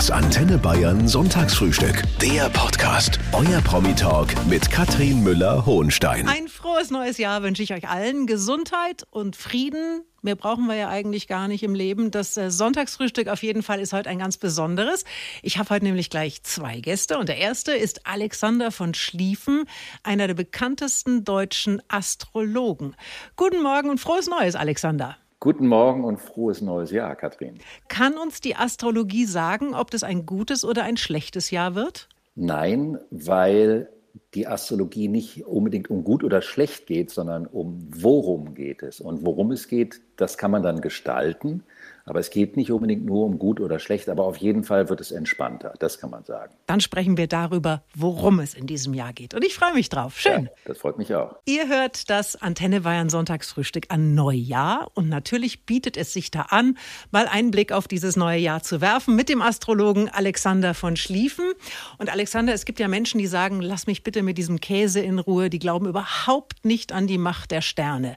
Das Antenne Bayern Sonntagsfrühstück. Der Podcast. Euer Promi-Talk mit Katrin Müller-Hohenstein. Ein frohes neues Jahr wünsche ich euch allen. Gesundheit und Frieden. Mehr brauchen wir ja eigentlich gar nicht im Leben. Das äh, Sonntagsfrühstück auf jeden Fall ist heute ein ganz besonderes. Ich habe heute nämlich gleich zwei Gäste und der erste ist Alexander von Schlieffen, einer der bekanntesten deutschen Astrologen. Guten Morgen und frohes Neues, Alexander. Guten Morgen und frohes neues Jahr, Katrin. Kann uns die Astrologie sagen, ob das ein gutes oder ein schlechtes Jahr wird? Nein, weil die Astrologie nicht unbedingt um gut oder schlecht geht, sondern um worum geht es. Und worum es geht, das kann man dann gestalten. Aber es geht nicht unbedingt nur um gut oder schlecht, aber auf jeden Fall wird es entspannter, das kann man sagen. Dann sprechen wir darüber, worum es in diesem Jahr geht. Und ich freue mich drauf. Schön. Ja, das freut mich auch. Ihr hört das Antenne Bayern Sonntagsfrühstück an Neujahr und natürlich bietet es sich da an, mal einen Blick auf dieses neue Jahr zu werfen mit dem Astrologen Alexander von Schlieffen. Und Alexander, es gibt ja Menschen, die sagen, lass mich bitte mit diesem Käse in Ruhe, die glauben überhaupt nicht an die Macht der Sterne.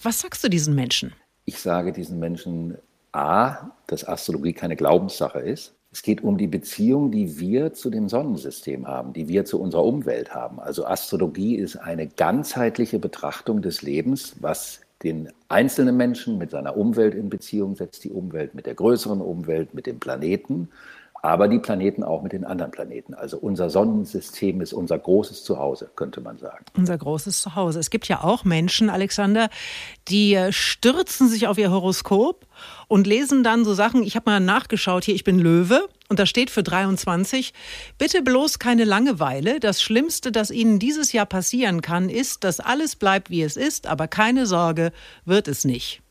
Was sagst du diesen Menschen? Ich sage diesen Menschen, A, dass Astrologie keine Glaubenssache ist. Es geht um die Beziehung, die wir zu dem Sonnensystem haben, die wir zu unserer Umwelt haben. Also Astrologie ist eine ganzheitliche Betrachtung des Lebens, was den einzelnen Menschen mit seiner Umwelt in Beziehung setzt, die Umwelt mit der größeren Umwelt, mit dem Planeten aber die Planeten auch mit den anderen Planeten. Also unser Sonnensystem ist unser großes Zuhause, könnte man sagen. Unser großes Zuhause. Es gibt ja auch Menschen, Alexander, die äh, stürzen sich auf ihr Horoskop und lesen dann so Sachen. Ich habe mal nachgeschaut hier, ich bin Löwe und da steht für 23, bitte bloß keine Langeweile. Das Schlimmste, das Ihnen dieses Jahr passieren kann, ist, dass alles bleibt, wie es ist, aber keine Sorge, wird es nicht.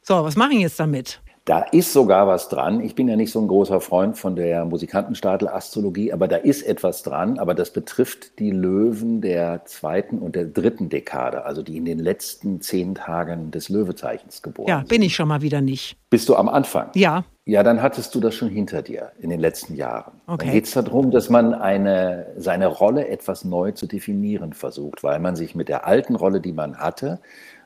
So, was mache ich jetzt damit? Da ist sogar was dran. Ich bin ja nicht so ein großer Freund von der Musikantenstadel-Astrologie, aber da ist etwas dran. Aber das betrifft die Löwen der zweiten und der dritten Dekade, also die in den letzten zehn Tagen des Löwezeichens geboren ja, sind. Ja, bin ich schon mal wieder nicht. Bist du am Anfang? Ja. Ja, dann hattest du das schon hinter dir in den letzten Jahren. Okay. Dann geht es darum, dass man eine, seine Rolle etwas neu zu definieren versucht, weil man sich mit der alten Rolle, die man hatte,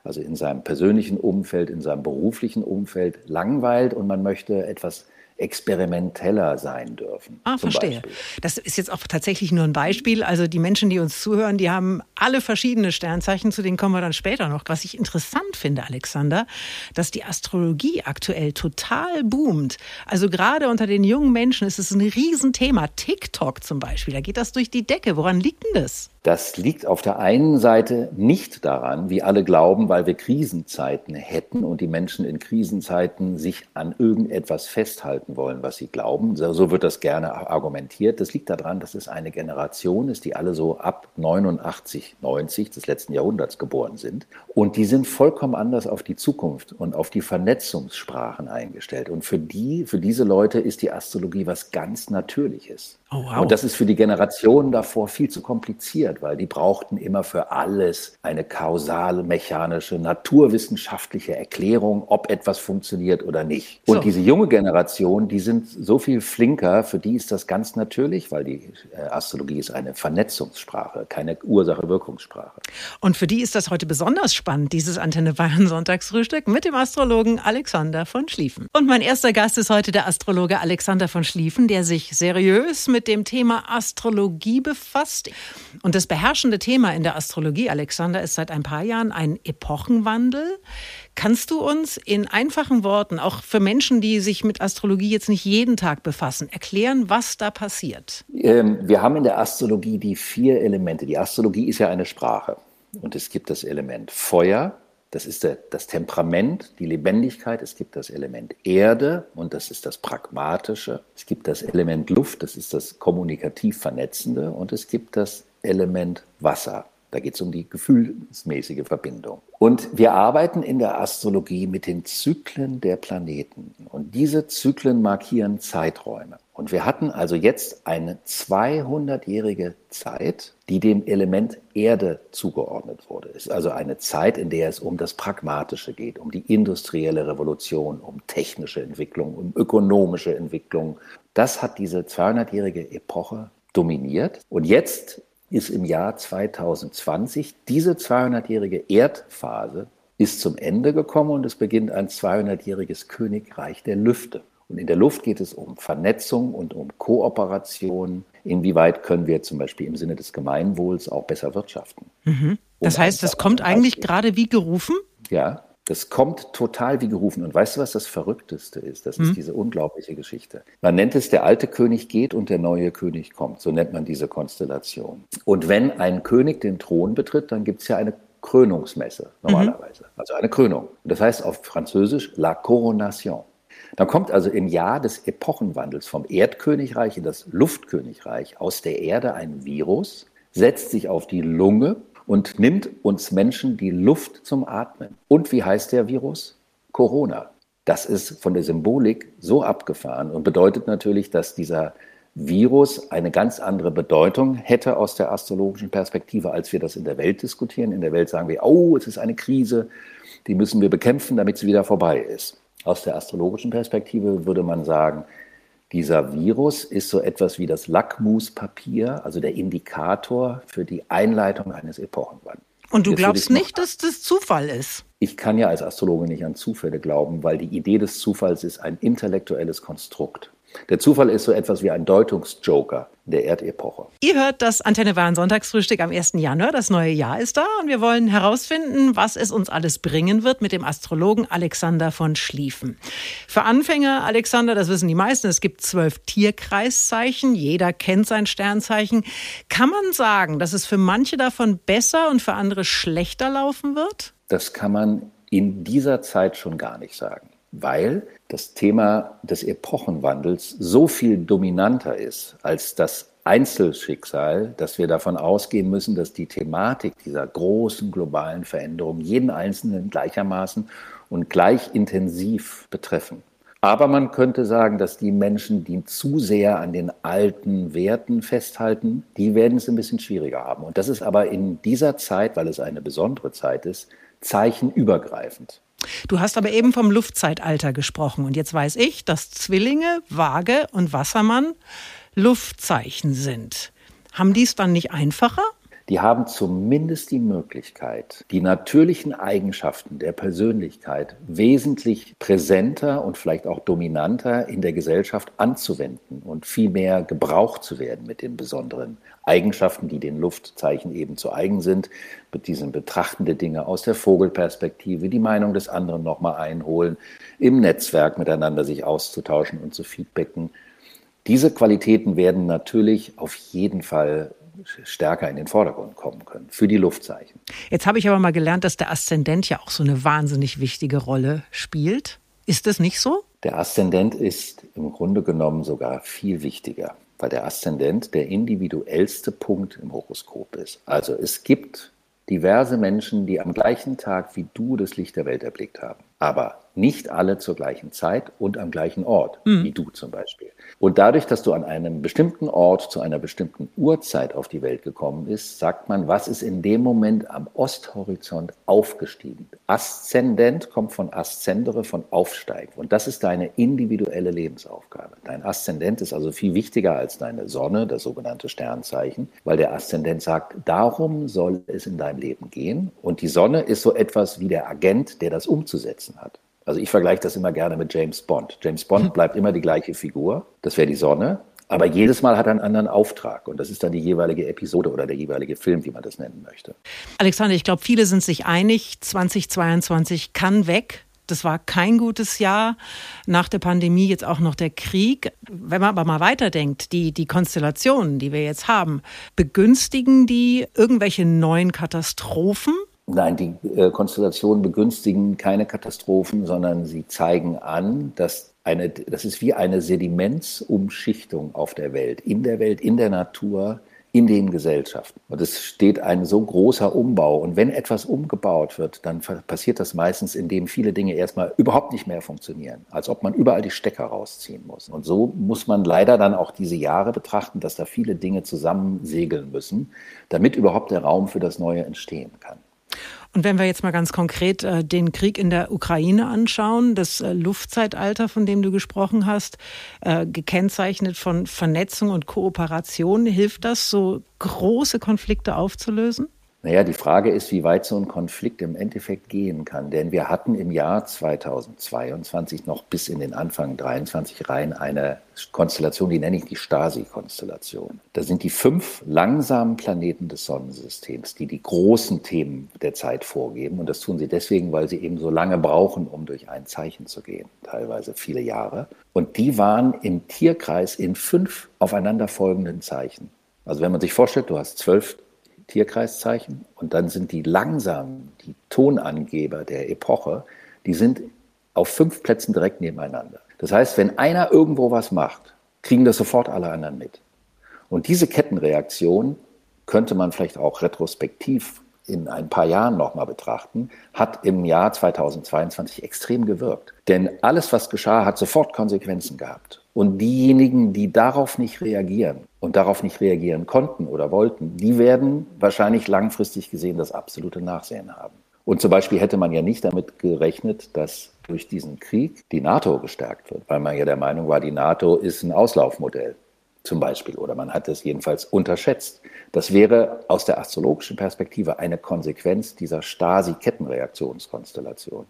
also in seinem persönlichen Umfeld, in seinem beruflichen Umfeld langweilt und man möchte etwas experimenteller sein dürfen. Ah, verstehe. Beispiel. Das ist jetzt auch tatsächlich nur ein Beispiel. Also die Menschen, die uns zuhören, die haben alle verschiedene Sternzeichen, zu denen kommen wir dann später noch. Was ich interessant finde, Alexander, dass die Astrologie aktuell total boomt. Also gerade unter den jungen Menschen ist es ein Riesenthema. TikTok zum Beispiel, da geht das durch die Decke. Woran liegt denn das? Das liegt auf der einen Seite nicht daran, wie alle glauben, weil wir Krisenzeiten hätten und die Menschen in Krisenzeiten sich an irgendetwas festhalten wollen, was sie glauben. So wird das gerne argumentiert. Das liegt daran, dass es eine Generation ist, die alle so ab 89, 90 des letzten Jahrhunderts geboren sind. Und die sind vollkommen anders auf die Zukunft und auf die Vernetzungssprachen eingestellt. Und für die, für diese Leute ist die Astrologie was ganz Natürliches. Oh, wow. Und das ist für die Generationen davor viel zu kompliziert, weil die brauchten immer für alles eine kausale, mechanische, naturwissenschaftliche Erklärung, ob etwas funktioniert oder nicht. Und so. diese junge Generation, die sind so viel flinker, für die ist das ganz natürlich, weil die äh, Astrologie ist eine Vernetzungssprache, keine Ursache-Wirkungssprache. Und für die ist das heute besonders spannend, dieses Antenne Bayern Sonntagsfrühstück mit dem Astrologen Alexander von Schlieffen. Und mein erster Gast ist heute der Astrologe Alexander von Schlieffen, der sich seriös mit mit dem Thema Astrologie befasst. Und das beherrschende Thema in der Astrologie, Alexander, ist seit ein paar Jahren ein Epochenwandel. Kannst du uns in einfachen Worten, auch für Menschen, die sich mit Astrologie jetzt nicht jeden Tag befassen, erklären, was da passiert? Ähm, wir haben in der Astrologie die vier Elemente. Die Astrologie ist ja eine Sprache. Und es gibt das Element Feuer, das ist der, das Temperament, die Lebendigkeit. Es gibt das Element Erde und das ist das Pragmatische. Es gibt das Element Luft, das ist das kommunikativ Vernetzende. Und es gibt das Element Wasser. Da geht es um die gefühlsmäßige Verbindung. Und wir arbeiten in der Astrologie mit den Zyklen der Planeten. Und diese Zyklen markieren Zeiträume. Und wir hatten also jetzt eine 200-jährige Zeit, die dem Element Erde zugeordnet wurde. Es ist also eine Zeit, in der es um das Pragmatische geht, um die industrielle Revolution, um technische Entwicklung, um ökonomische Entwicklung. Das hat diese 200-jährige Epoche dominiert. Und jetzt ist im Jahr 2020 diese 200-jährige Erdphase ist zum Ende gekommen und es beginnt ein 200-jähriges Königreich der Lüfte. Und in der Luft geht es um Vernetzung und um Kooperation. Inwieweit können wir zum Beispiel im Sinne des Gemeinwohls auch besser wirtschaften? Mhm. Das um heißt, das kommt eigentlich gerade wie gerufen? Ja, das kommt total wie gerufen. Und weißt du, was das Verrückteste ist? Das ist hm. diese unglaubliche Geschichte. Man nennt es, der alte König geht und der neue König kommt. So nennt man diese Konstellation. Und wenn ein König den Thron betritt, dann gibt es ja eine Krönungsmesse normalerweise. Mhm. Also eine Krönung. Das heißt auf Französisch la coronation. Dann kommt also im Jahr des Epochenwandels vom Erdkönigreich in das Luftkönigreich aus der Erde ein Virus, setzt sich auf die Lunge und nimmt uns Menschen die Luft zum Atmen. Und wie heißt der Virus? Corona. Das ist von der Symbolik so abgefahren und bedeutet natürlich, dass dieser Virus eine ganz andere Bedeutung hätte aus der astrologischen Perspektive, als wir das in der Welt diskutieren. In der Welt sagen wir, oh, es ist eine Krise, die müssen wir bekämpfen, damit sie wieder vorbei ist. Aus der astrologischen Perspektive würde man sagen, dieser Virus ist so etwas wie das Lackmuspapier, also der Indikator für die Einleitung eines Epochenwandels. Und du Jetzt glaubst nicht, dass das Zufall ist? Ich kann ja als Astrologe nicht an Zufälle glauben, weil die Idee des Zufalls ist ein intellektuelles Konstrukt. Der Zufall ist so etwas wie ein Deutungsjoker der Erdepoche. Ihr hört das Antenne Bayern Sonntagsfrühstück am 1. Januar. Das neue Jahr ist da und wir wollen herausfinden, was es uns alles bringen wird mit dem Astrologen Alexander von Schlieffen. Für Anfänger, Alexander, das wissen die meisten, es gibt zwölf Tierkreiszeichen. Jeder kennt sein Sternzeichen. Kann man sagen, dass es für manche davon besser und für andere schlechter laufen wird? Das kann man in dieser Zeit schon gar nicht sagen weil das Thema des Epochenwandels so viel dominanter ist als das Einzelschicksal, dass wir davon ausgehen müssen, dass die Thematik dieser großen globalen Veränderung jeden Einzelnen gleichermaßen und gleich intensiv betreffen. Aber man könnte sagen, dass die Menschen, die zu sehr an den alten Werten festhalten, die werden es ein bisschen schwieriger haben. Und das ist aber in dieser Zeit, weil es eine besondere Zeit ist, zeichenübergreifend. Du hast aber eben vom Luftzeitalter gesprochen. Und jetzt weiß ich, dass Zwillinge, Waage und Wassermann Luftzeichen sind. Haben die es dann nicht einfacher? Die haben zumindest die Möglichkeit, die natürlichen Eigenschaften der Persönlichkeit wesentlich präsenter und vielleicht auch dominanter in der Gesellschaft anzuwenden und viel mehr gebraucht zu werden mit den besonderen Eigenschaften, die den Luftzeichen eben zu eigen sind, mit diesem Betrachten der Dinge aus der Vogelperspektive, die Meinung des anderen nochmal einholen, im Netzwerk miteinander sich auszutauschen und zu feedbacken. Diese Qualitäten werden natürlich auf jeden Fall stärker in den Vordergrund kommen können für die Luftzeichen. Jetzt habe ich aber mal gelernt, dass der Aszendent ja auch so eine wahnsinnig wichtige Rolle spielt. Ist das nicht so? Der Aszendent ist im Grunde genommen sogar viel wichtiger weil der Aszendent der individuellste Punkt im Horoskop ist. Also es gibt diverse Menschen, die am gleichen Tag wie du das Licht der Welt erblickt haben. Aber nicht alle zur gleichen Zeit und am gleichen Ort, mhm. wie du zum Beispiel. Und dadurch, dass du an einem bestimmten Ort zu einer bestimmten Uhrzeit auf die Welt gekommen bist, sagt man, was ist in dem Moment am Osthorizont aufgestiegen. Aszendent kommt von Aszendere, von Aufsteigen. Und das ist deine individuelle Lebensaufgabe. Dein Aszendent ist also viel wichtiger als deine Sonne, das sogenannte Sternzeichen, weil der Aszendent sagt, darum soll es in deinem Leben gehen. Und die Sonne ist so etwas wie der Agent, der das umzusetzen hat. Also ich vergleiche das immer gerne mit James Bond. James Bond hm. bleibt immer die gleiche Figur, das wäre die Sonne, aber jedes Mal hat er einen anderen Auftrag und das ist dann die jeweilige Episode oder der jeweilige Film, wie man das nennen möchte. Alexander, ich glaube, viele sind sich einig, 2022 kann weg. Das war kein gutes Jahr. Nach der Pandemie jetzt auch noch der Krieg. Wenn man aber mal weiterdenkt, die, die Konstellationen, die wir jetzt haben, begünstigen die irgendwelche neuen Katastrophen? Nein, die äh, Konstellationen begünstigen keine Katastrophen, sondern sie zeigen an, dass eine, das ist wie eine Sedimentsumschichtung auf der Welt, in der Welt, in der Natur, in den Gesellschaften. Und es steht ein so großer Umbau. Und wenn etwas umgebaut wird, dann passiert das meistens, indem viele Dinge erstmal überhaupt nicht mehr funktionieren. Als ob man überall die Stecker rausziehen muss. Und so muss man leider dann auch diese Jahre betrachten, dass da viele Dinge zusammen segeln müssen, damit überhaupt der Raum für das Neue entstehen kann. Und wenn wir jetzt mal ganz konkret äh, den Krieg in der Ukraine anschauen, das äh, Luftzeitalter, von dem du gesprochen hast, äh, gekennzeichnet von Vernetzung und Kooperation, hilft das, so große Konflikte aufzulösen? Naja, die Frage ist, wie weit so ein Konflikt im Endeffekt gehen kann. Denn wir hatten im Jahr 2022 noch bis in den Anfang 23 rein eine Konstellation, die nenne ich die Stasi-Konstellation. Da sind die fünf langsamen Planeten des Sonnensystems, die die großen Themen der Zeit vorgeben. Und das tun sie deswegen, weil sie eben so lange brauchen, um durch ein Zeichen zu gehen, teilweise viele Jahre. Und die waren im Tierkreis in fünf aufeinanderfolgenden Zeichen. Also wenn man sich vorstellt, du hast zwölf Tierkreiszeichen. Und dann sind die langsamen, die Tonangeber der Epoche, die sind auf fünf Plätzen direkt nebeneinander. Das heißt, wenn einer irgendwo was macht, kriegen das sofort alle anderen mit. Und diese Kettenreaktion könnte man vielleicht auch retrospektiv in ein paar Jahren nochmal betrachten, hat im Jahr 2022 extrem gewirkt. Denn alles, was geschah, hat sofort Konsequenzen gehabt. Und diejenigen, die darauf nicht reagieren und darauf nicht reagieren konnten oder wollten, die werden wahrscheinlich langfristig gesehen das absolute Nachsehen haben. Und zum Beispiel hätte man ja nicht damit gerechnet, dass durch diesen Krieg die NATO gestärkt wird, weil man ja der Meinung war, die NATO ist ein Auslaufmodell zum Beispiel, oder man hat es jedenfalls unterschätzt. Das wäre aus der astrologischen Perspektive eine Konsequenz dieser Stasi-Kettenreaktionskonstellation.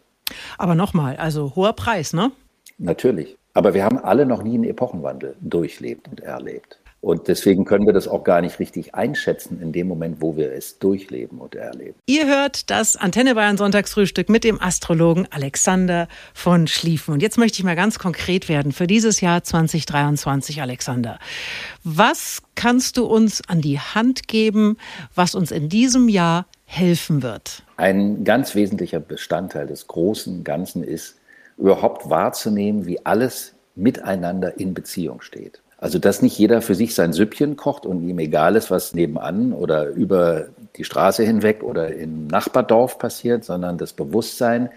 Aber nochmal, also hoher Preis, ne? Natürlich. Aber wir haben alle noch nie einen Epochenwandel durchlebt und erlebt. Und deswegen können wir das auch gar nicht richtig einschätzen in dem Moment, wo wir es durchleben und erleben. Ihr hört das Antenne Bayern Sonntagsfrühstück mit dem Astrologen Alexander von Schlieffen. Und jetzt möchte ich mal ganz konkret werden für dieses Jahr 2023, Alexander. Was kannst du uns an die Hand geben, was uns in diesem Jahr helfen wird? Ein ganz wesentlicher Bestandteil des großen Ganzen ist, überhaupt wahrzunehmen, wie alles miteinander in Beziehung steht. Also, dass nicht jeder für sich sein Süppchen kocht und ihm egal ist, was nebenan oder über die Straße hinweg oder im Nachbardorf passiert, sondern das Bewusstsein,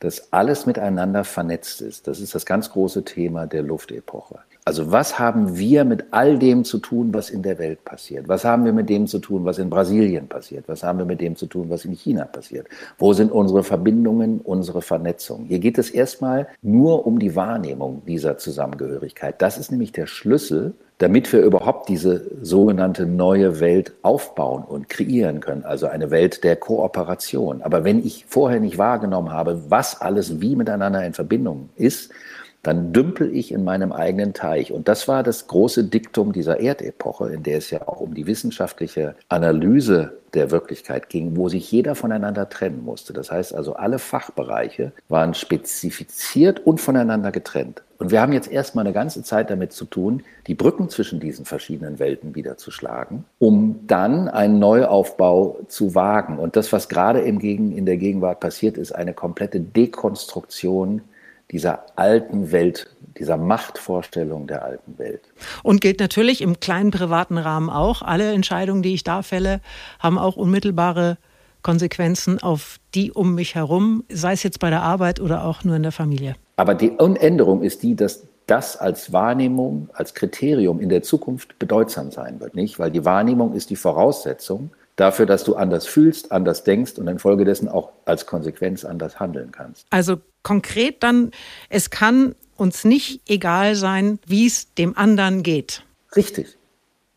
dass alles miteinander vernetzt ist. Das ist das ganz große Thema der Luftepoche. Also was haben wir mit all dem zu tun, was in der Welt passiert? Was haben wir mit dem zu tun, was in Brasilien passiert? Was haben wir mit dem zu tun, was in China passiert? Wo sind unsere Verbindungen, unsere Vernetzung? Hier geht es erstmal nur um die Wahrnehmung dieser Zusammengehörigkeit. Das ist nämlich der Schlüssel, damit wir überhaupt diese sogenannte neue Welt aufbauen und kreieren können, also eine Welt der Kooperation. Aber wenn ich vorher nicht wahrgenommen habe, was alles wie miteinander in Verbindung ist, dann dümpel ich in meinem eigenen Teich. Und das war das große Diktum dieser Erdepoche, in der es ja auch um die wissenschaftliche Analyse der Wirklichkeit ging, wo sich jeder voneinander trennen musste. Das heißt also, alle Fachbereiche waren spezifiziert und voneinander getrennt. Und wir haben jetzt erstmal eine ganze Zeit damit zu tun, die Brücken zwischen diesen verschiedenen Welten wieder zu schlagen, um dann einen Neuaufbau zu wagen. Und das, was gerade in der Gegenwart passiert, ist eine komplette Dekonstruktion dieser alten Welt, dieser Machtvorstellung der alten Welt. Und gilt natürlich im kleinen privaten Rahmen auch. Alle Entscheidungen, die ich da fälle, haben auch unmittelbare Konsequenzen auf die um mich herum, sei es jetzt bei der Arbeit oder auch nur in der Familie. Aber die Unänderung ist die, dass das als Wahrnehmung, als Kriterium in der Zukunft bedeutsam sein wird, nicht? Weil die Wahrnehmung ist die Voraussetzung dafür, dass du anders fühlst, anders denkst und infolgedessen auch als Konsequenz anders handeln kannst. Also konkret dann, es kann uns nicht egal sein, wie es dem anderen geht. Richtig,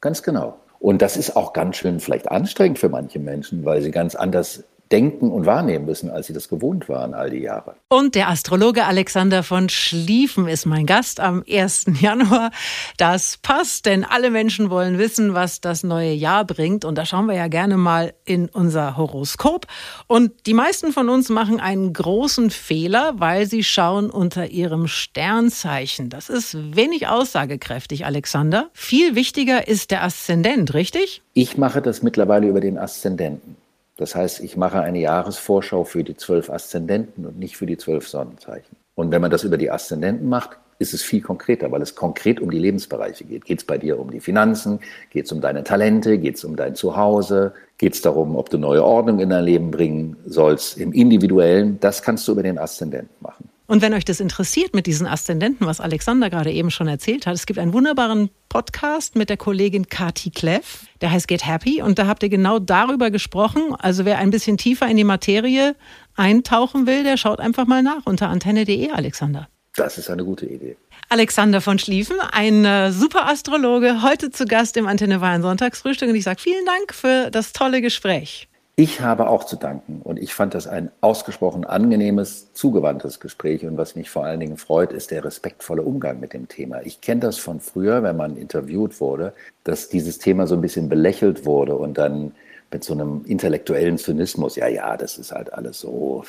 ganz genau. Und das ist auch ganz schön vielleicht anstrengend für manche Menschen, weil sie ganz anders denken und wahrnehmen müssen, als sie das gewohnt waren all die Jahre. Und der Astrologe Alexander von Schlieffen ist mein Gast am 1. Januar. Das passt, denn alle Menschen wollen wissen, was das neue Jahr bringt. Und da schauen wir ja gerne mal in unser Horoskop. Und die meisten von uns machen einen großen Fehler, weil sie schauen unter ihrem Sternzeichen. Das ist wenig aussagekräftig, Alexander. Viel wichtiger ist der Aszendent, richtig? Ich mache das mittlerweile über den Aszendenten. Das heißt, ich mache eine Jahresvorschau für die zwölf Aszendenten und nicht für die zwölf Sonnenzeichen. Und wenn man das über die Aszendenten macht, ist es viel konkreter, weil es konkret um die Lebensbereiche geht. Geht es bei dir um die Finanzen? Geht es um deine Talente? Geht es um dein Zuhause? Geht es darum, ob du neue Ordnung in dein Leben bringen sollst? Im Individuellen, das kannst du über den Aszendenten machen. Und wenn euch das interessiert mit diesen Aszendenten, was Alexander gerade eben schon erzählt hat, es gibt einen wunderbaren Podcast mit der Kollegin Kati Kleff, der heißt Get Happy und da habt ihr genau darüber gesprochen. Also wer ein bisschen tiefer in die Materie eintauchen will, der schaut einfach mal nach unter antenne.de, Alexander. Das ist eine gute Idee. Alexander von Schlieffen, ein äh, super Astrologe, heute zu Gast im Antenne Bayern Sonntagsfrühstück und ich sage vielen Dank für das tolle Gespräch. Ich habe auch zu danken und ich fand das ein ausgesprochen angenehmes, zugewandtes Gespräch und was mich vor allen Dingen freut, ist der respektvolle Umgang mit dem Thema. Ich kenne das von früher, wenn man interviewt wurde, dass dieses Thema so ein bisschen belächelt wurde und dann mit so einem intellektuellen Zynismus, ja, ja, das ist halt alles so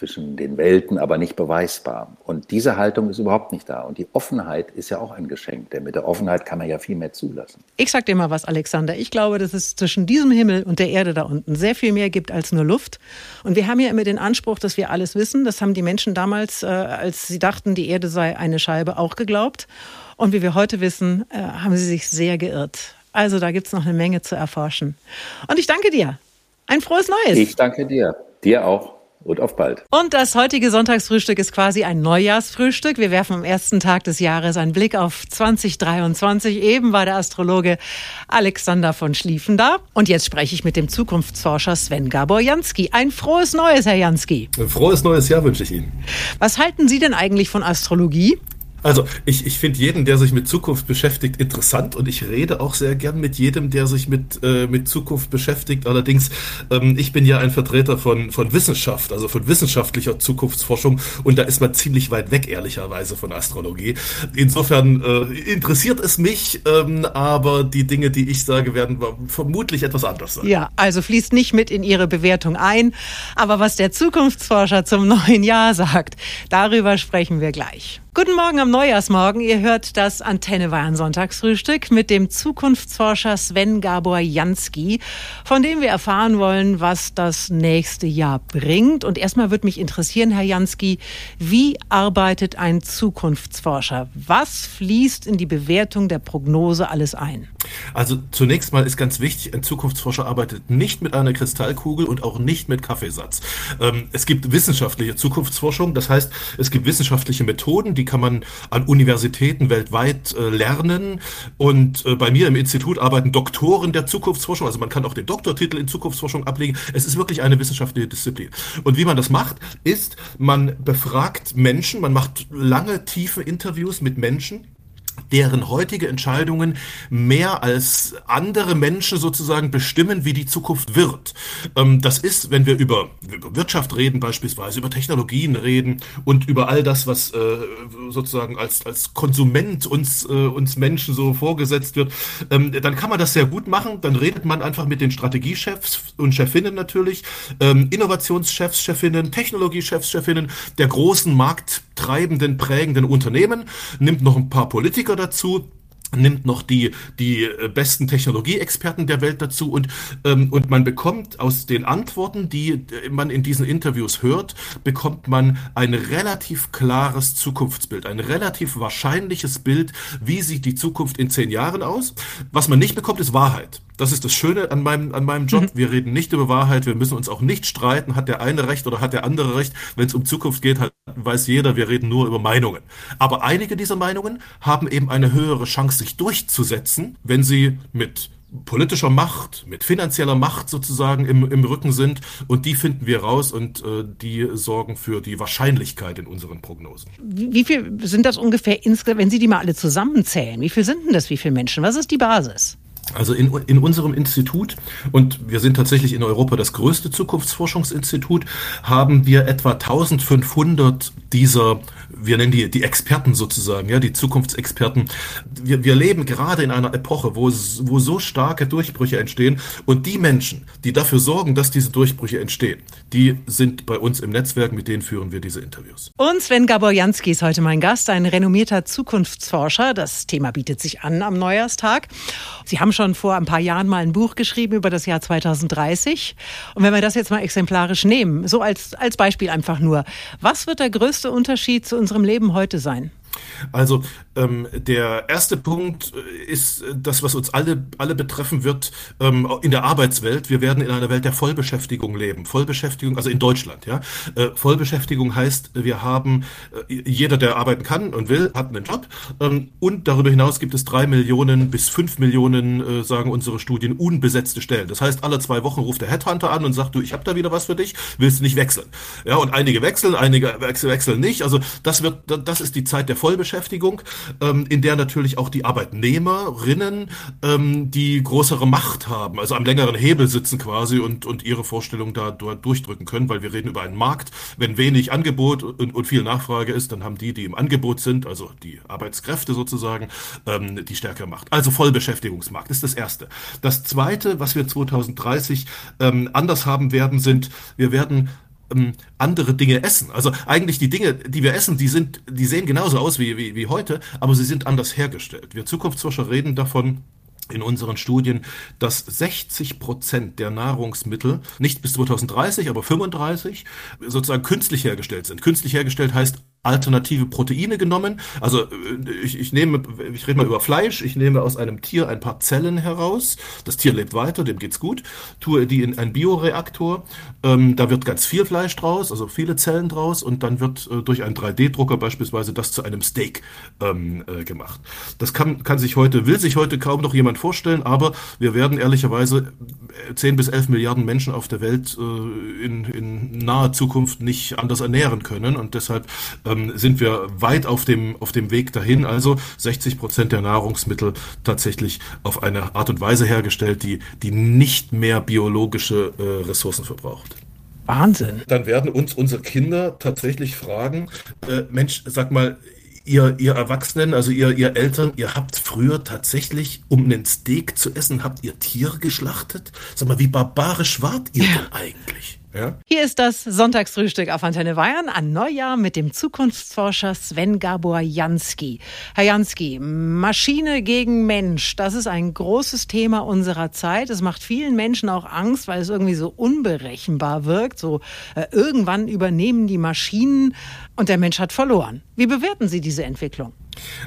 zwischen den Welten, aber nicht beweisbar. Und diese Haltung ist überhaupt nicht da. Und die Offenheit ist ja auch ein Geschenk, denn mit der Offenheit kann man ja viel mehr zulassen. Ich sag dir mal was, Alexander. Ich glaube, dass es zwischen diesem Himmel und der Erde da unten sehr viel mehr gibt als nur Luft. Und wir haben ja immer den Anspruch, dass wir alles wissen. Das haben die Menschen damals, äh, als sie dachten, die Erde sei eine Scheibe, auch geglaubt. Und wie wir heute wissen, äh, haben sie sich sehr geirrt. Also da gibt es noch eine Menge zu erforschen. Und ich danke dir. Ein frohes Neues. Ich danke dir. Dir auch und auf bald. Und das heutige Sonntagsfrühstück ist quasi ein Neujahrsfrühstück. Wir werfen am ersten Tag des Jahres einen Blick auf 2023. Eben war der Astrologe Alexander von Schlieffen da. Und jetzt spreche ich mit dem Zukunftsforscher Sven Gabor Jansky. Ein frohes Neues, Herr Jansky. Ein frohes neues Jahr wünsche ich Ihnen. Was halten Sie denn eigentlich von Astrologie? Also ich, ich finde jeden, der sich mit Zukunft beschäftigt, interessant und ich rede auch sehr gern mit jedem, der sich mit, äh, mit Zukunft beschäftigt. Allerdings, ähm, ich bin ja ein Vertreter von, von Wissenschaft, also von wissenschaftlicher Zukunftsforschung und da ist man ziemlich weit weg, ehrlicherweise, von Astrologie. Insofern äh, interessiert es mich, ähm, aber die Dinge, die ich sage, werden vermutlich etwas anders sein. Ja, also fließt nicht mit in Ihre Bewertung ein, aber was der Zukunftsforscher zum neuen Jahr sagt, darüber sprechen wir gleich. Guten Morgen am Neujahrsmorgen. Ihr hört das Antenne Bayern Sonntagsfrühstück mit dem Zukunftsforscher Sven Gabor Jansky, von dem wir erfahren wollen, was das nächste Jahr bringt. Und erstmal würde mich interessieren, Herr Jansky, wie arbeitet ein Zukunftsforscher? Was fließt in die Bewertung der Prognose alles ein? Also zunächst mal ist ganz wichtig, ein Zukunftsforscher arbeitet nicht mit einer Kristallkugel und auch nicht mit Kaffeesatz. Ähm, es gibt wissenschaftliche Zukunftsforschung, das heißt, es gibt wissenschaftliche Methoden, die kann man an Universitäten weltweit äh, lernen. Und äh, bei mir im Institut arbeiten Doktoren der Zukunftsforschung, also man kann auch den Doktortitel in Zukunftsforschung ablegen. Es ist wirklich eine wissenschaftliche Disziplin. Und wie man das macht, ist, man befragt Menschen, man macht lange, tiefe Interviews mit Menschen deren heutige Entscheidungen mehr als andere Menschen sozusagen bestimmen, wie die Zukunft wird. Ähm, das ist, wenn wir über, Wirtschaft reden, beispielsweise über Technologien reden und über all das, was äh, sozusagen als, als Konsument uns, äh, uns Menschen so vorgesetzt wird, ähm, dann kann man das sehr gut machen. Dann redet man einfach mit den Strategiechefs und Chefinnen natürlich, ähm, Innovationschefs, Chefinnen, Technologiechefs, Chefinnen der großen markttreibenden, prägenden Unternehmen, nimmt noch ein paar Politiker dazu nimmt noch die die äh, besten Technologieexperten der Welt dazu und ähm, und man bekommt aus den Antworten, die äh, man in diesen Interviews hört, bekommt man ein relativ klares Zukunftsbild, ein relativ wahrscheinliches Bild, wie sieht die Zukunft in zehn Jahren aus. Was man nicht bekommt, ist Wahrheit. Das ist das Schöne an meinem, an meinem Job. Mhm. Wir reden nicht über Wahrheit. Wir müssen uns auch nicht streiten. Hat der eine recht oder hat der andere recht? Wenn es um Zukunft geht, halt, weiß jeder, wir reden nur über Meinungen. Aber einige dieser Meinungen haben eben eine höhere Chance, sich durchzusetzen, wenn sie mit politischer Macht, mit finanzieller Macht sozusagen im, im Rücken sind. Und die finden wir raus und äh, die sorgen für die Wahrscheinlichkeit in unseren Prognosen. Wie, viel sind das ungefähr insgesamt, wenn Sie die mal alle zusammenzählen? Wie viel sind denn das, wie viele Menschen? Was ist die Basis? Also in, in unserem Institut, und wir sind tatsächlich in Europa das größte Zukunftsforschungsinstitut, haben wir etwa 1500 dieser, wir nennen die, die Experten sozusagen, ja, die Zukunftsexperten. Wir, wir leben gerade in einer Epoche, wo, wo so starke Durchbrüche entstehen und die Menschen, die dafür sorgen, dass diese Durchbrüche entstehen, die sind bei uns im Netzwerk, mit denen führen wir diese Interviews. Und Sven Gaborjanski ist heute mein Gast, ein renommierter Zukunftsforscher. Das Thema bietet sich an am Neujahrstag. Sie haben schon vor ein paar Jahren mal ein Buch geschrieben über das Jahr 2030. Und wenn wir das jetzt mal exemplarisch nehmen, so als, als Beispiel einfach nur, was wird der größte Unterschied zu unserem Leben heute sein? Also ähm, der erste Punkt äh, ist das, was uns alle, alle betreffen wird ähm, in der Arbeitswelt. Wir werden in einer Welt der Vollbeschäftigung leben. Vollbeschäftigung, also in Deutschland. Ja, äh, Vollbeschäftigung heißt, wir haben äh, jeder, der arbeiten kann und will, hat einen Job. Ähm, und darüber hinaus gibt es drei Millionen bis fünf Millionen, äh, sagen unsere Studien, unbesetzte Stellen. Das heißt, alle zwei Wochen ruft der Headhunter an und sagt, du, ich habe da wieder was für dich, willst du nicht wechseln? Ja, und einige wechseln, einige wechseln nicht. Also das wird, das ist die Zeit der Vollbeschäftigung ähm, in der natürlich auch die Arbeitnehmerinnen ähm, die größere Macht haben, also am längeren Hebel sitzen quasi und, und ihre Vorstellung da durchdrücken können, weil wir reden über einen Markt. Wenn wenig Angebot und, und viel Nachfrage ist, dann haben die, die im Angebot sind, also die Arbeitskräfte sozusagen, ähm, die stärkere Macht. Also Vollbeschäftigungsmarkt ist das Erste. Das Zweite, was wir 2030 ähm, anders haben werden, sind, wir werden ähm, andere Dinge essen. Also eigentlich die Dinge, die wir essen, die sind, die sehen genauso aus wie, wie, wie heute, aber sie sind anders hergestellt. Wir Zukunftsforscher reden davon, in unseren Studien, dass 60 Prozent der Nahrungsmittel nicht bis 2030, aber 35 sozusagen künstlich hergestellt sind. Künstlich hergestellt heißt alternative Proteine genommen. Also äh, ich, ich nehme, ich rede mal über Fleisch, ich nehme aus einem Tier ein paar Zellen heraus, das Tier lebt weiter, dem geht's gut, tue die in einen Bioreaktor, ähm, da wird ganz viel Fleisch draus, also viele Zellen draus. Und dann wird äh, durch einen 3D-Drucker beispielsweise das zu einem Steak ähm, äh, gemacht. Das kann, kann sich heute, will sich heute kaum noch jemand vorstellen, aber wir werden ehrlicherweise 10 bis 11 Milliarden Menschen auf der Welt äh, in, in naher Zukunft nicht anders ernähren können. Und deshalb ähm, sind wir weit auf dem, auf dem Weg dahin. Also 60 Prozent der Nahrungsmittel tatsächlich auf eine Art und Weise hergestellt, die, die nicht mehr biologische äh, Ressourcen verbraucht. Wahnsinn. Dann werden uns unsere Kinder tatsächlich fragen, äh, Mensch, sag mal, ihr, ihr Erwachsenen, also ihr, ihr Eltern, ihr habt früher tatsächlich, um einen Steak zu essen, habt ihr Tiere geschlachtet? Sag mal, wie barbarisch wart ihr ja. denn eigentlich? Ja? Hier ist das Sonntagsfrühstück auf Antenne Bayern an Neujahr mit dem Zukunftsforscher Sven Gabor Jansky. Herr Jansky, Maschine gegen Mensch, das ist ein großes Thema unserer Zeit. Es macht vielen Menschen auch Angst, weil es irgendwie so unberechenbar wirkt. So äh, irgendwann übernehmen die Maschinen und der Mensch hat verloren. Wie bewerten Sie diese Entwicklung?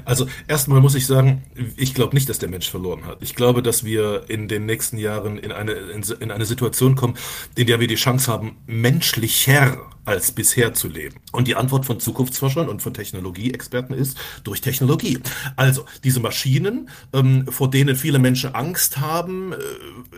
Also erstmal muss ich sagen, ich glaube nicht, dass der Mensch verloren hat. Ich glaube, dass wir in den nächsten Jahren in eine, in, in eine Situation kommen, in der wir die Chance haben, menschlicher als bisher zu leben? Und die Antwort von Zukunftsforschern und von Technologieexperten ist durch Technologie. Also diese Maschinen, ähm, vor denen viele Menschen Angst haben, äh,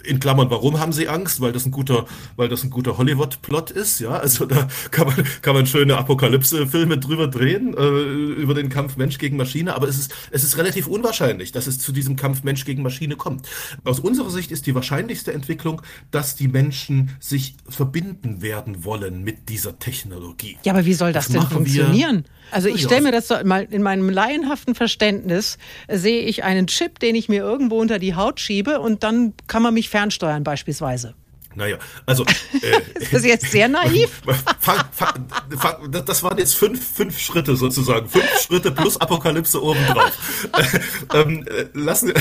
in Klammern, warum haben sie Angst? Weil das ein guter, weil das ein guter Hollywood-Plot ist, ja. Also da kann man, kann man schöne Apokalypse-Filme drüber drehen, äh, über den Kampf Mensch gegen Maschine, aber es ist, es ist relativ unwahrscheinlich, dass es zu diesem Kampf Mensch gegen Maschine kommt. Aus unserer Sicht ist die wahrscheinlichste Entwicklung, dass die Menschen sich verbinden werden wollen mit dieser Technologie. Ja, aber wie soll das, das denn funktionieren? Also ich stelle mir das so, mal in meinem laienhaften Verständnis sehe ich einen Chip, den ich mir irgendwo unter die Haut schiebe und dann kann man mich fernsteuern beispielsweise. Naja, also. Äh, ist das jetzt sehr naiv? Das waren jetzt fünf, fünf Schritte sozusagen. Fünf Schritte plus Apokalypse obendrauf. Äh, ähm, äh, lassen,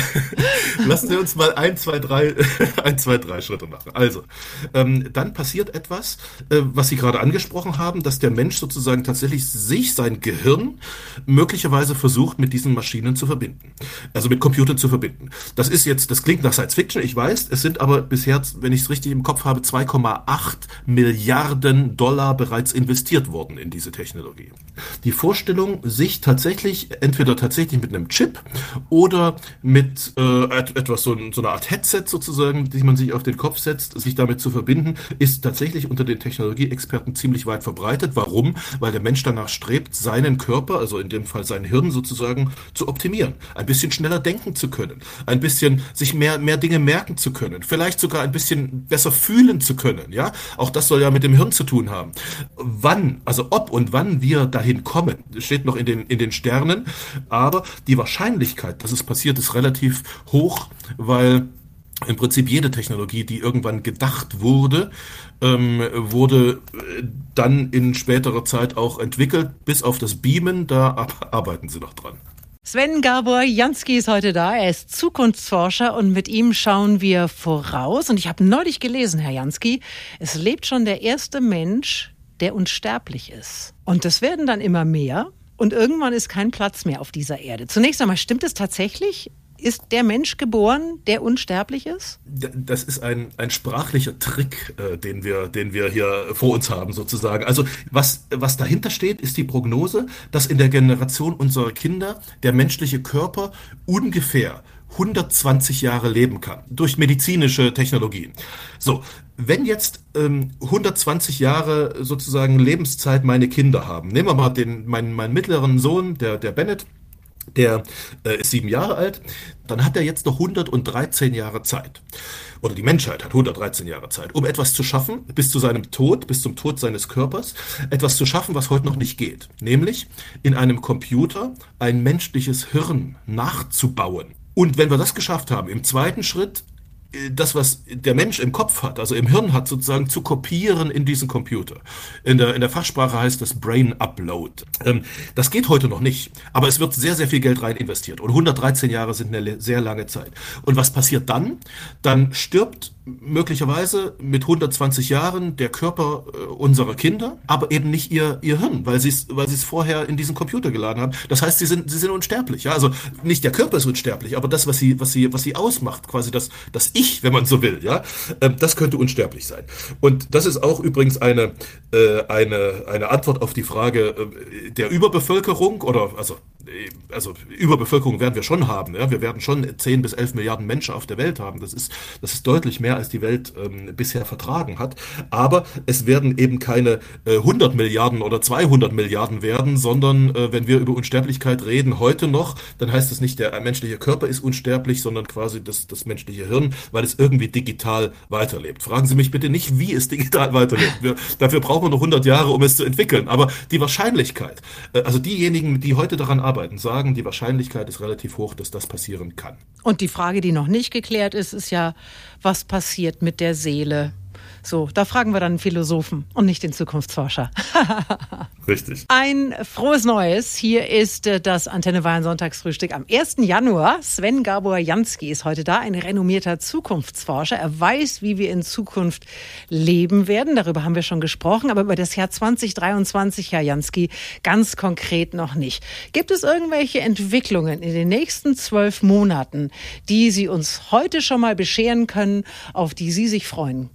lassen Sie uns mal ein, zwei, drei, ein, zwei, drei Schritte machen. Also, ähm, dann passiert etwas, äh, was Sie gerade angesprochen haben, dass der Mensch sozusagen tatsächlich sich, sein Gehirn, möglicherweise versucht, mit diesen Maschinen zu verbinden. Also mit Computern zu verbinden. Das ist jetzt, das klingt nach Science Fiction, ich weiß, es sind aber bisher, wenn ich es richtig im Kopf habe, 2,8 Milliarden Dollar bereits investiert worden in diese Technologie. Die Vorstellung, sich tatsächlich, entweder tatsächlich mit einem Chip oder mit äh, etwas, so, so eine Art Headset sozusagen, die man sich auf den Kopf setzt, sich damit zu verbinden, ist tatsächlich unter den Technologieexperten ziemlich weit verbreitet. Warum? Weil der Mensch danach strebt, seinen Körper, also in dem Fall sein Hirn sozusagen, zu optimieren. Ein bisschen schneller denken zu können. Ein bisschen sich mehr, mehr Dinge merken zu können. Vielleicht sogar ein bisschen besser fühlen zu können. Ja, auch das soll ja mit dem Hirn zu tun haben. Wann, also ob und wann wir dahin kommen, steht noch in den, in den Sternen. Aber die Wahrscheinlichkeit, dass es passiert, ist relativ hoch, weil im Prinzip jede Technologie, die irgendwann gedacht wurde, ähm, wurde äh, dann in späterer Zeit auch entwickelt, bis auf das Beamen, da arbeiten sie noch dran. Sven Gabor Jansky ist heute da. Er ist Zukunftsforscher und mit ihm schauen wir voraus. Und ich habe neulich gelesen, Herr Jansky, es lebt schon der erste Mensch, der unsterblich ist. Und das werden dann immer mehr. Und irgendwann ist kein Platz mehr auf dieser Erde. Zunächst einmal, stimmt es tatsächlich? Ist der Mensch geboren, der unsterblich ist? Das ist ein, ein sprachlicher Trick, äh, den, wir, den wir hier vor uns haben, sozusagen. Also, was, was dahinter steht, ist die Prognose, dass in der Generation unserer Kinder der menschliche Körper ungefähr 120 Jahre leben kann durch medizinische Technologien. So, wenn jetzt ähm, 120 Jahre sozusagen Lebenszeit meine Kinder haben, nehmen wir mal den, meinen, meinen mittleren Sohn, der, der Bennett, der äh, ist sieben Jahre alt, dann hat er jetzt noch 113 Jahre Zeit. Oder die Menschheit hat 113 Jahre Zeit, um etwas zu schaffen, bis zu seinem Tod, bis zum Tod seines Körpers, etwas zu schaffen, was heute noch nicht geht. Nämlich in einem Computer ein menschliches Hirn nachzubauen. Und wenn wir das geschafft haben, im zweiten Schritt das, was der Mensch im Kopf hat, also im Hirn hat, sozusagen zu kopieren in diesen Computer. In der, in der Fachsprache heißt das Brain Upload. Ähm, das geht heute noch nicht, aber es wird sehr, sehr viel Geld rein investiert. Und 113 Jahre sind eine sehr lange Zeit. Und was passiert dann? Dann stirbt möglicherweise mit 120 Jahren der Körper äh, unserer Kinder, aber eben nicht ihr, ihr Hirn, weil sie es weil es vorher in diesen Computer geladen haben. Das heißt, sie sind, sie sind unsterblich. Ja? Also nicht der Körper ist unsterblich, aber das, was sie, was sie, was sie ausmacht, quasi das, das Ich, wenn man so will, ja, ähm, das könnte unsterblich sein. Und das ist auch übrigens eine, äh, eine, eine Antwort auf die Frage äh, der Überbevölkerung oder also also Überbevölkerung werden wir schon haben. Ja? Wir werden schon 10 bis 11 Milliarden Menschen auf der Welt haben. Das ist, das ist deutlich mehr, als die Welt ähm, bisher vertragen hat. Aber es werden eben keine äh, 100 Milliarden oder 200 Milliarden werden, sondern äh, wenn wir über Unsterblichkeit reden, heute noch, dann heißt es nicht, der menschliche Körper ist unsterblich, sondern quasi das, das menschliche Hirn, weil es irgendwie digital weiterlebt. Fragen Sie mich bitte nicht, wie es digital weiterlebt. Wir, dafür brauchen wir noch 100 Jahre, um es zu entwickeln. Aber die Wahrscheinlichkeit, äh, also diejenigen, die heute daran arbeiten, sagen, die Wahrscheinlichkeit ist relativ hoch, dass das passieren kann. Und die Frage, die noch nicht geklärt ist, ist ja, was passiert mit der Seele? So, da fragen wir dann einen Philosophen und nicht den Zukunftsforscher. Richtig. Ein frohes Neues. Hier ist äh, das Antenne Bayern Sonntagsfrühstück am 1. Januar. Sven Gabor Jansky ist heute da, ein renommierter Zukunftsforscher. Er weiß, wie wir in Zukunft leben werden. Darüber haben wir schon gesprochen. Aber über das Jahr 2023, Herr Jansky, ganz konkret noch nicht. Gibt es irgendwelche Entwicklungen in den nächsten zwölf Monaten, die Sie uns heute schon mal bescheren können, auf die Sie sich freuen?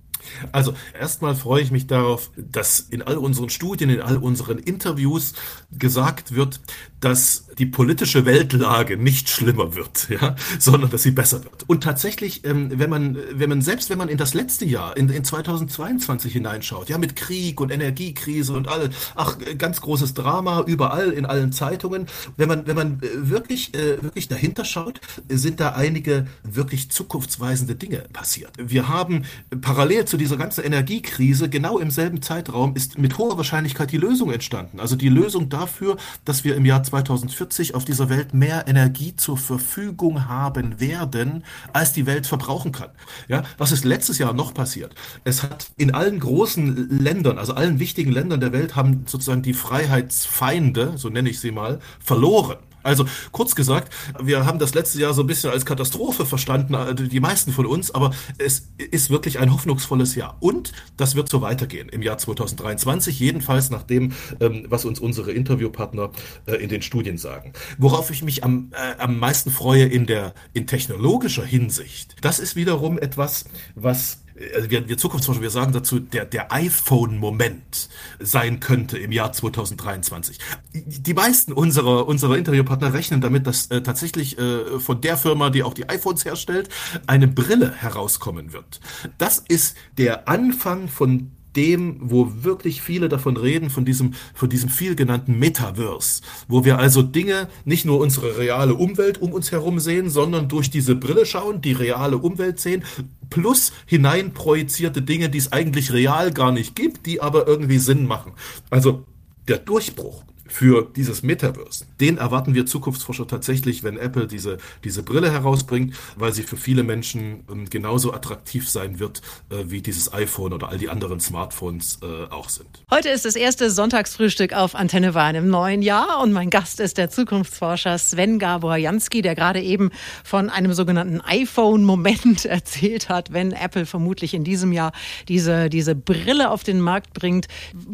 Also erstmal freue ich mich darauf, dass in all unseren Studien, in all unseren Interviews gesagt wird, dass die politische Weltlage nicht schlimmer wird, ja, sondern dass sie besser wird. Und tatsächlich, ähm, wenn man, wenn man selbst, wenn man in das letzte Jahr, in, in 2022 hineinschaut, ja, mit Krieg und Energiekrise und all, ach, ganz großes Drama überall in allen Zeitungen. Wenn man, wenn man äh, wirklich, äh, wirklich dahinter schaut, sind da einige wirklich zukunftsweisende Dinge passiert. Wir haben parallel zu dieser ganzen Energiekrise genau im selben Zeitraum ist mit hoher Wahrscheinlichkeit die Lösung entstanden. Also die Lösung dafür, dass wir im Jahr 2040 auf dieser Welt mehr Energie zur Verfügung haben werden, als die Welt verbrauchen kann. Ja, was ist letztes Jahr noch passiert? Es hat in allen großen Ländern, also allen wichtigen Ländern der Welt, haben sozusagen die Freiheitsfeinde, so nenne ich sie mal, verloren. Also kurz gesagt, wir haben das letzte Jahr so ein bisschen als Katastrophe verstanden, äh, die meisten von uns, aber es ist wirklich ein hoffnungsvolles Jahr. Und das wird so weitergehen im Jahr 2023, jedenfalls nach dem, ähm, was uns unsere Interviewpartner äh, in den Studien sagen. Worauf ich mich am, äh, am meisten freue in der in technologischer Hinsicht, das ist wiederum etwas, was also wir, wir Zukunftsforscher, wir sagen dazu, der, der iPhone-Moment sein könnte im Jahr 2023. Die meisten unserer, unserer Interviewpartner rechnen damit, dass äh, tatsächlich äh, von der Firma, die auch die iPhones herstellt, eine Brille herauskommen wird. Das ist der Anfang von dem, wo wirklich viele davon reden, von diesem, von diesem viel genannten Metaverse, wo wir also Dinge, nicht nur unsere reale Umwelt um uns herum sehen, sondern durch diese Brille schauen, die reale Umwelt sehen, plus hineinprojizierte Dinge, die es eigentlich real gar nicht gibt, die aber irgendwie Sinn machen. Also der Durchbruch für dieses Metaverse. Den erwarten wir Zukunftsforscher tatsächlich, wenn Apple diese, diese Brille herausbringt, weil sie für viele Menschen ähm, genauso attraktiv sein wird, äh, wie dieses iPhone oder all die anderen Smartphones äh, auch sind. Heute ist das erste Sonntagsfrühstück auf Antenne Wahn im neuen Jahr und mein Gast ist der Zukunftsforscher Sven Gabor Jansky, der gerade eben von einem sogenannten iPhone-Moment erzählt hat, wenn Apple vermutlich in diesem Jahr diese, diese Brille auf den Markt bringt.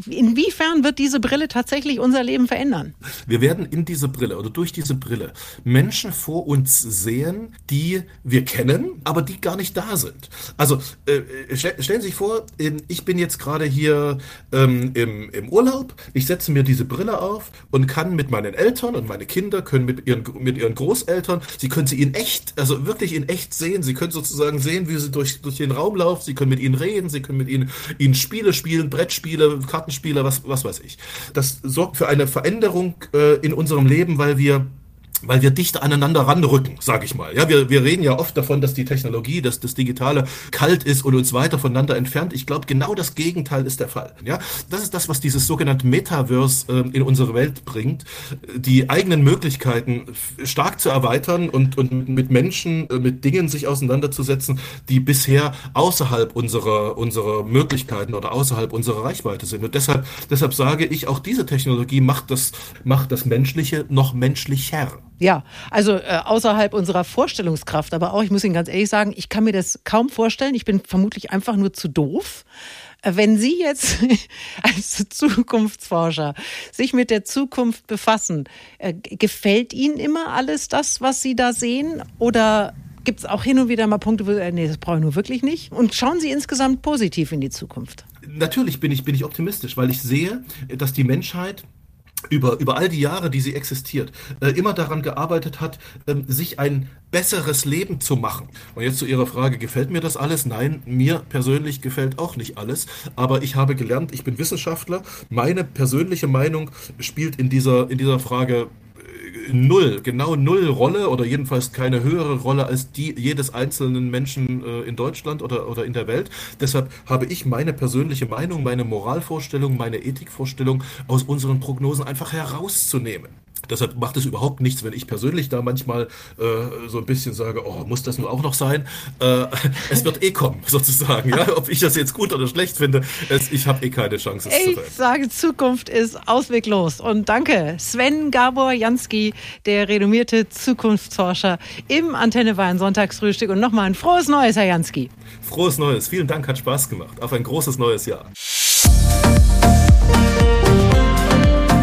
Inwiefern wird diese Brille tatsächlich unser Leben Leben verändern. Wir werden in diese Brille oder durch diese Brille Menschen vor uns sehen, die wir kennen, aber die gar nicht da sind. Also äh, stellen Sie sich vor, ich bin jetzt gerade hier ähm, im, im Urlaub, ich setze mir diese Brille auf und kann mit meinen Eltern und meine Kinder können mit ihren, mit ihren Großeltern, sie können sie in echt, also wirklich in echt sehen, sie können sozusagen sehen, wie sie durch, durch den Raum laufen, sie können mit ihnen reden, sie können mit ihnen, ihnen Spiele spielen, Brettspiele, Kartenspiele, was, was weiß ich. Das sorgt für eine Veränderung äh, in unserem Leben, weil wir weil wir dichter aneinander ranrücken, sage ich mal. Ja, wir, wir reden ja oft davon, dass die Technologie, dass das Digitale kalt ist und uns weiter voneinander entfernt. Ich glaube, genau das Gegenteil ist der Fall. Ja, das ist das, was dieses sogenannte Metaverse äh, in unsere Welt bringt, die eigenen Möglichkeiten stark zu erweitern und, und mit Menschen, äh, mit Dingen sich auseinanderzusetzen, die bisher außerhalb unserer, unserer Möglichkeiten oder außerhalb unserer Reichweite sind. Und deshalb, deshalb sage ich, auch diese Technologie macht das, macht das Menschliche noch menschlicher. Ja, also äh, außerhalb unserer Vorstellungskraft, aber auch, ich muss Ihnen ganz ehrlich sagen, ich kann mir das kaum vorstellen. Ich bin vermutlich einfach nur zu doof. Äh, wenn Sie jetzt als Zukunftsforscher sich mit der Zukunft befassen, äh, gefällt Ihnen immer alles das, was Sie da sehen? Oder gibt es auch hin und wieder mal Punkte, wo Sie, nee, das brauche ich nur wirklich nicht? Und schauen Sie insgesamt positiv in die Zukunft? Natürlich bin ich, bin ich optimistisch, weil ich sehe, dass die Menschheit über, über all die Jahre, die sie existiert, äh, immer daran gearbeitet hat, ähm, sich ein besseres Leben zu machen. Und jetzt zu Ihrer Frage, gefällt mir das alles? Nein, mir persönlich gefällt auch nicht alles. Aber ich habe gelernt, ich bin Wissenschaftler. Meine persönliche Meinung spielt in dieser, in dieser Frage null, genau null Rolle oder jedenfalls keine höhere Rolle als die jedes einzelnen Menschen äh, in Deutschland oder, oder in der Welt. Deshalb habe ich meine persönliche Meinung, meine Moralvorstellung, meine Ethikvorstellung aus unseren Prognosen einfach herauszunehmen. Deshalb macht es überhaupt nichts, wenn ich persönlich da manchmal äh, so ein bisschen sage, oh, muss das nur auch noch sein? Äh, es wird eh kommen, sozusagen. Ja? Ob ich das jetzt gut oder schlecht finde, es, ich habe eh keine Chance, es ich zu sage, Zukunft ist ausweglos. Und danke, Sven Gabor Jansky, der renommierte Zukunftsforscher im Antenne Bayern Sonntagsfrühstück. Und nochmal ein frohes Neues, Herr Jansky. Frohes Neues. Vielen Dank, hat Spaß gemacht. Auf ein großes neues Jahr.